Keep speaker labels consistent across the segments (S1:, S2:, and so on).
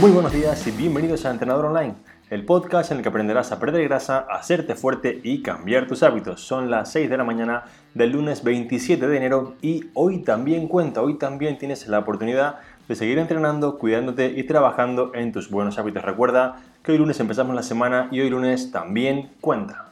S1: Muy buenos días y bienvenidos a Entrenador Online, el podcast en el que aprenderás a perder grasa, a hacerte fuerte y cambiar tus hábitos. Son las 6 de la mañana del lunes 27 de enero y hoy también cuenta, hoy también tienes la oportunidad de seguir entrenando, cuidándote y trabajando en tus buenos hábitos. Recuerda que hoy lunes empezamos la semana y hoy lunes también cuenta.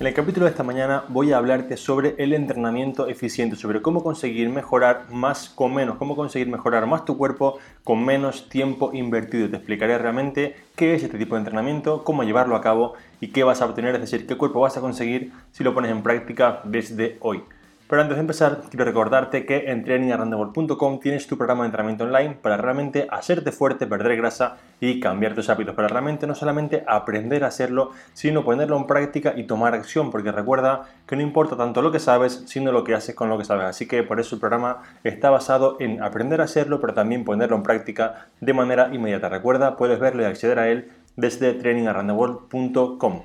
S1: En el capítulo de esta mañana voy a hablarte sobre el entrenamiento eficiente, sobre cómo conseguir mejorar más con menos, cómo conseguir mejorar más tu cuerpo con menos tiempo invertido. Te explicaré realmente qué es este tipo de entrenamiento, cómo llevarlo a cabo y qué vas a obtener, es decir, qué cuerpo vas a conseguir si lo pones en práctica desde hoy. Pero antes de empezar, quiero recordarte que en trainingarrandebol.com tienes tu programa de entrenamiento online para realmente hacerte fuerte, perder grasa y cambiar tus hábitos. Para realmente no solamente aprender a hacerlo, sino ponerlo en práctica y tomar acción. Porque recuerda que no importa tanto lo que sabes, sino lo que haces con lo que sabes. Así que por eso el programa está basado en aprender a hacerlo, pero también ponerlo en práctica de manera inmediata. Recuerda, puedes verlo y acceder a él desde trainingarrandebol.com.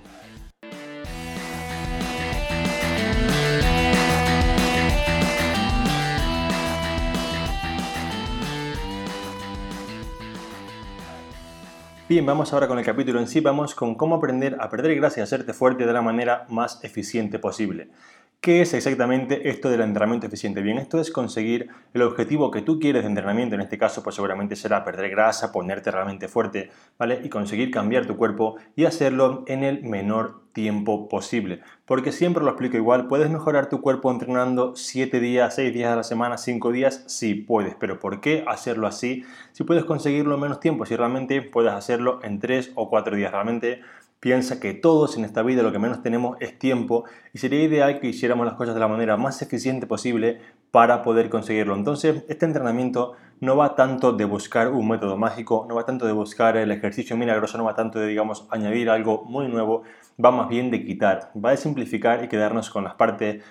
S1: Bien, vamos ahora con el capítulo en sí, vamos con cómo aprender a perder grasa y hacerte fuerte de la manera más eficiente posible. ¿Qué es exactamente esto del entrenamiento eficiente? Bien, esto es conseguir el objetivo que tú quieres de entrenamiento, en este caso pues seguramente será perder grasa, ponerte realmente fuerte, ¿vale? Y conseguir cambiar tu cuerpo y hacerlo en el menor tiempo posible. Porque siempre lo explico igual, ¿puedes mejorar tu cuerpo entrenando 7 días, 6 días a la semana, 5 días? Sí, puedes, pero ¿por qué hacerlo así? Si puedes conseguirlo en menos tiempo, si realmente puedes hacerlo en 3 o 4 días, realmente piensa que todos en esta vida lo que menos tenemos es tiempo y sería ideal que hiciéramos las cosas de la manera más eficiente posible para poder conseguirlo. Entonces, este entrenamiento no va tanto de buscar un método mágico, no va tanto de buscar el ejercicio milagroso, no va tanto de, digamos, añadir algo muy nuevo, va más bien de quitar, va de simplificar y quedarnos con las partes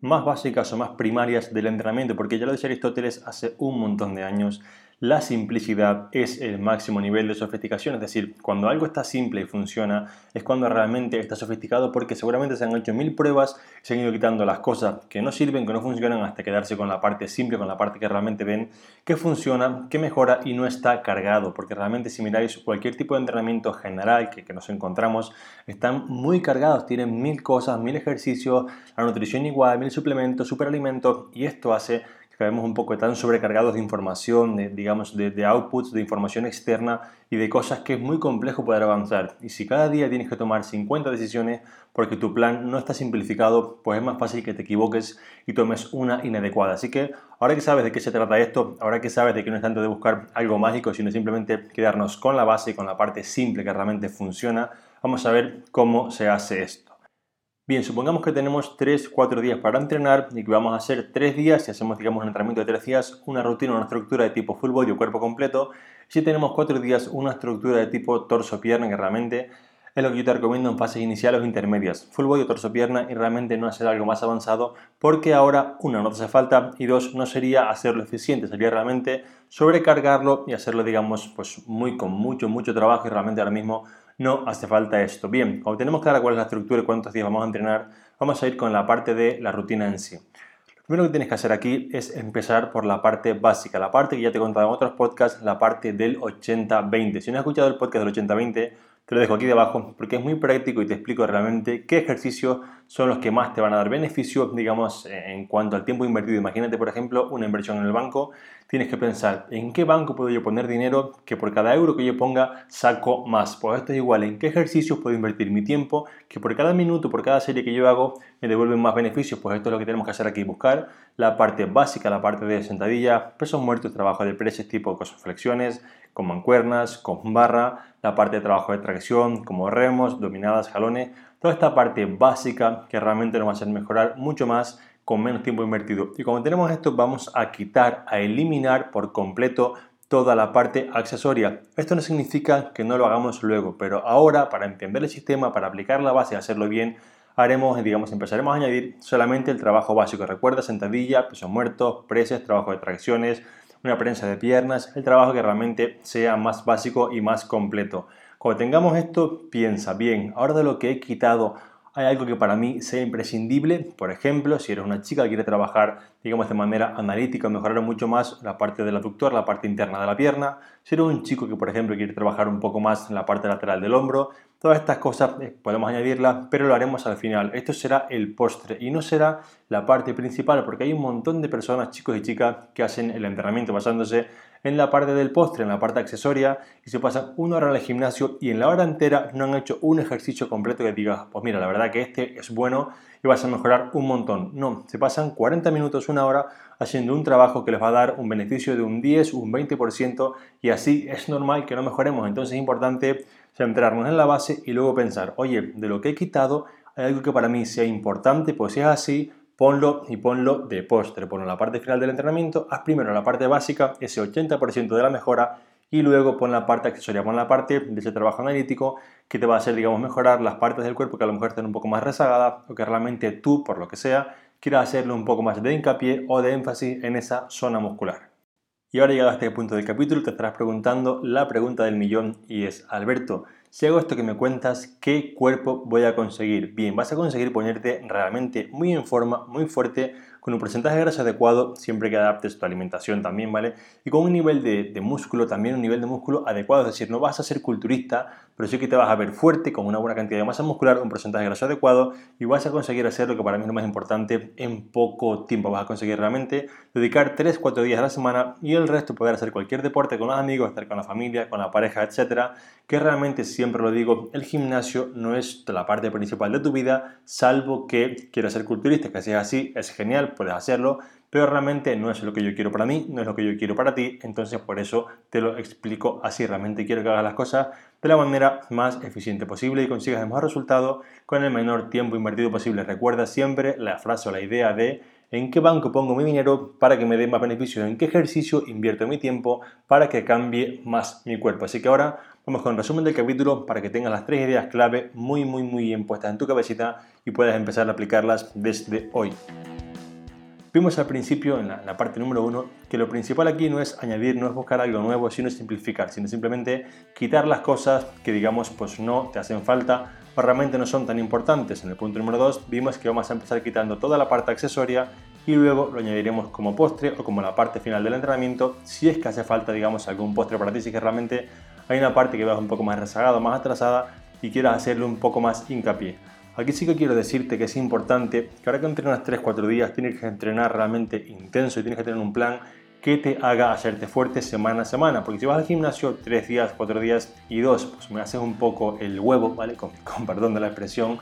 S1: más básicas o más primarias del entrenamiento, porque ya lo decía Aristóteles hace un montón de años, la simplicidad es el máximo nivel de sofisticación, es decir, cuando algo está simple y funciona, es cuando realmente está sofisticado porque seguramente se han hecho mil pruebas se han ido quitando las cosas que no sirven, que no funcionan, hasta quedarse con la parte simple, con la parte que realmente ven que funciona, que mejora y no está cargado, porque realmente si miráis cualquier tipo de entrenamiento general que, que nos encontramos, están muy cargados, tienen mil cosas, mil ejercicios, la nutrición igual, mil suplementos, superalimentos, y esto hace vemos un poco tan sobrecargados de información, de, digamos, de, outputs, de información externa y de cosas que es muy complejo poder avanzar. Y si cada día tienes que tomar 50 decisiones porque tu plan no está simplificado, pues es más fácil que te equivoques y tomes una inadecuada. Así que ahora que sabes de qué se trata esto, ahora que sabes de que no es tanto de buscar algo mágico, sino simplemente quedarnos con la base y con la parte simple que realmente funciona, vamos a ver cómo se hace esto. Bien, supongamos que tenemos 3-4 días para entrenar y que vamos a hacer 3 días, si hacemos digamos un entrenamiento de 3 días, una rutina, una estructura de tipo full body o cuerpo completo. Si tenemos 4 días, una estructura de tipo torso-pierna, que realmente es lo que yo te recomiendo en fases iniciales o intermedias. Full body o torso-pierna y realmente no hacer algo más avanzado porque ahora, una, no te hace falta y dos, no sería hacerlo eficiente, sería realmente sobrecargarlo y hacerlo, digamos, pues muy con mucho, mucho trabajo y realmente ahora mismo no hace falta esto. Bien, cuando tenemos clara cuál es la estructura y cuántos días vamos a entrenar, vamos a ir con la parte de la rutina en sí. Lo primero que tienes que hacer aquí es empezar por la parte básica, la parte que ya te he contado en otros podcasts, la parte del 80-20. Si no has escuchado el podcast del 80-20, te lo dejo aquí debajo porque es muy práctico y te explico realmente qué ejercicios son los que más te van a dar beneficio, digamos, en cuanto al tiempo invertido. Imagínate, por ejemplo, una inversión en el banco. Tienes que pensar, ¿en qué banco puedo yo poner dinero que por cada euro que yo ponga saco más? Pues esto es igual, ¿en qué ejercicios puedo invertir mi tiempo que por cada minuto, por cada serie que yo hago, me devuelven más beneficios? Pues esto es lo que tenemos que hacer aquí, buscar la parte básica, la parte de sentadilla, pesos muertos, trabajo de preses tipo con flexiones, con mancuernas, con barra, la parte de trabajo de tracción como remos, dominadas, jalones, toda esta parte básica que realmente nos va a hacer mejorar mucho más con menos tiempo invertido. Y como tenemos esto, vamos a quitar, a eliminar por completo toda la parte accesoria. Esto no significa que no lo hagamos luego, pero ahora para entender el sistema, para aplicar la base y hacerlo bien, haremos, digamos, empezaremos a añadir solamente el trabajo básico. Recuerda sentadilla, pesos muertos, preses, trabajo de tracciones, una prensa de piernas, el trabajo que realmente sea más básico y más completo. Cuando tengamos esto, piensa bien, ahora de lo que he quitado, hay algo que para mí sea imprescindible. Por ejemplo, si eres una chica que quiere trabajar, digamos, de manera analítica, mejorar mucho más la parte del aductor, la parte interna de la pierna. Si eres un chico que, por ejemplo, quiere trabajar un poco más en la parte lateral del hombro, todas estas cosas eh, podemos añadirlas, pero lo haremos al final. Esto será el postre y no será la parte principal, porque hay un montón de personas, chicos y chicas, que hacen el entrenamiento basándose en la parte del postre, en la parte accesoria, y se pasan una hora en el gimnasio y en la hora entera no han hecho un ejercicio completo que digas, pues mira, la verdad que este es bueno y vas a mejorar un montón. No, se pasan 40 minutos, una hora haciendo un trabajo que les va a dar un beneficio de un 10, un 20% y así es normal que no mejoremos. Entonces es importante centrarnos en la base y luego pensar, oye, de lo que he quitado, hay algo que para mí sea importante, pues si es así, ponlo y ponlo de postre. Ponlo en la parte final del entrenamiento, haz primero la parte básica, ese 80% de la mejora, y luego pon la parte accesoria, pon la parte de ese trabajo analítico que te va a hacer, digamos, mejorar las partes del cuerpo que a lo mejor están un poco más rezagadas o que realmente tú, por lo que sea, quieras hacerle un poco más de hincapié o de énfasis en esa zona muscular. Y ahora llegado a este punto del capítulo te estarás preguntando la pregunta del millón y es, Alberto, si hago esto que me cuentas, ¿qué cuerpo voy a conseguir? Bien, vas a conseguir ponerte realmente muy en forma, muy fuerte, con un porcentaje de grasa adecuado, siempre que adaptes tu alimentación también, ¿vale? Y con un nivel de, de, músculo, también un nivel de músculo adecuado, es decir, no vas a ser culturista, pero sí que te vas a ver fuerte, con una buena cantidad de masa muscular, un porcentaje de grasa adecuado, y vas a conseguir hacer lo que para mí es lo más importante en poco tiempo. Vas a conseguir realmente dedicar 3-4 días a la semana y el resto poder hacer cualquier deporte con los amigos, estar con la familia, con la pareja, etcétera, que realmente siempre lo digo, el gimnasio no es la parte principal de tu vida, salvo que quieras ser culturista, que sea así, es genial, puedes hacerlo, pero realmente no es lo que yo quiero para mí, no es lo que yo quiero para ti, entonces por eso te lo explico así, realmente quiero que hagas las cosas de la manera más eficiente posible y consigas el mejor resultado con el menor tiempo invertido posible. Recuerda siempre la frase o la idea de en qué banco pongo mi dinero para que me dé más beneficios, en qué ejercicio invierto mi tiempo para que cambie más mi cuerpo. Así que ahora vamos con el resumen del capítulo para que tengas las tres ideas clave muy, muy, muy bien puestas en tu cabecita y puedas empezar a aplicarlas desde hoy. Vimos al principio, en la, parte número uno, que lo principal aquí no es añadir, no es buscar algo nuevo, sino simplificar, sino simplemente quitar las cosas que digamos pues no te hacen falta o realmente no son tan importantes. En el punto número 2 vimos que vamos a empezar quitando toda la parte accesoria y luego lo añadiremos como postre o como la parte final del entrenamiento si es que hace falta digamos algún postre para ti, si que realmente hay una parte que veas un poco más rezagada, más atrasada y quieras hacerle un poco más hincapié. Aquí sí que quiero decirte que es importante que ahora que entrenas 3-4 días tienes que entrenar realmente intenso y tienes que tener un plan que te haga hacerte fuerte semana a semana. Porque si vas al gimnasio 3 días, 4 días y 2, pues me haces un poco el huevo, ¿vale? Con, con perdón de la expresión,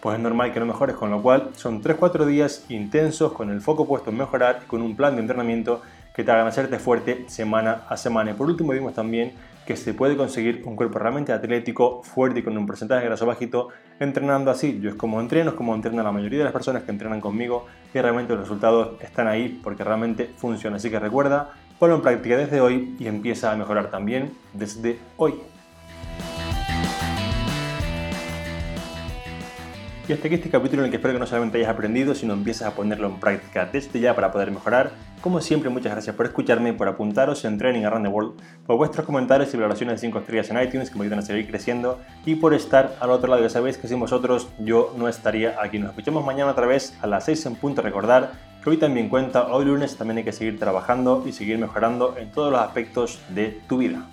S1: pues es normal que no mejores. Con lo cual son 3-4 días intensos con el foco puesto en mejorar y con un plan de entrenamiento que te hagan hacerte fuerte semana a semana. Y por último vimos también que se puede conseguir un cuerpo realmente atlético, fuerte y con un porcentaje de grasa bajito entrenando así. Yo es como entreno, es como entrena la mayoría de las personas que entrenan conmigo y realmente los resultados están ahí porque realmente funciona. Así que recuerda, ponlo en práctica desde hoy y empieza a mejorar también desde hoy. Y hasta aquí este capítulo en el que espero que no solamente hayas aprendido, sino empieces a ponerlo en práctica desde ya para poder mejorar. Como siempre, muchas gracias por escucharme, por apuntaros en Training Around the World, por vuestros comentarios y valoraciones de 5 estrellas en iTunes que me ayudan a seguir creciendo y por estar al otro lado. Ya sabéis que sin vosotros yo no estaría aquí. Nos escuchamos mañana otra vez a las 6 en punto. Recordar que hoy también cuenta, hoy lunes también hay que seguir trabajando y seguir mejorando en todos los aspectos de tu vida.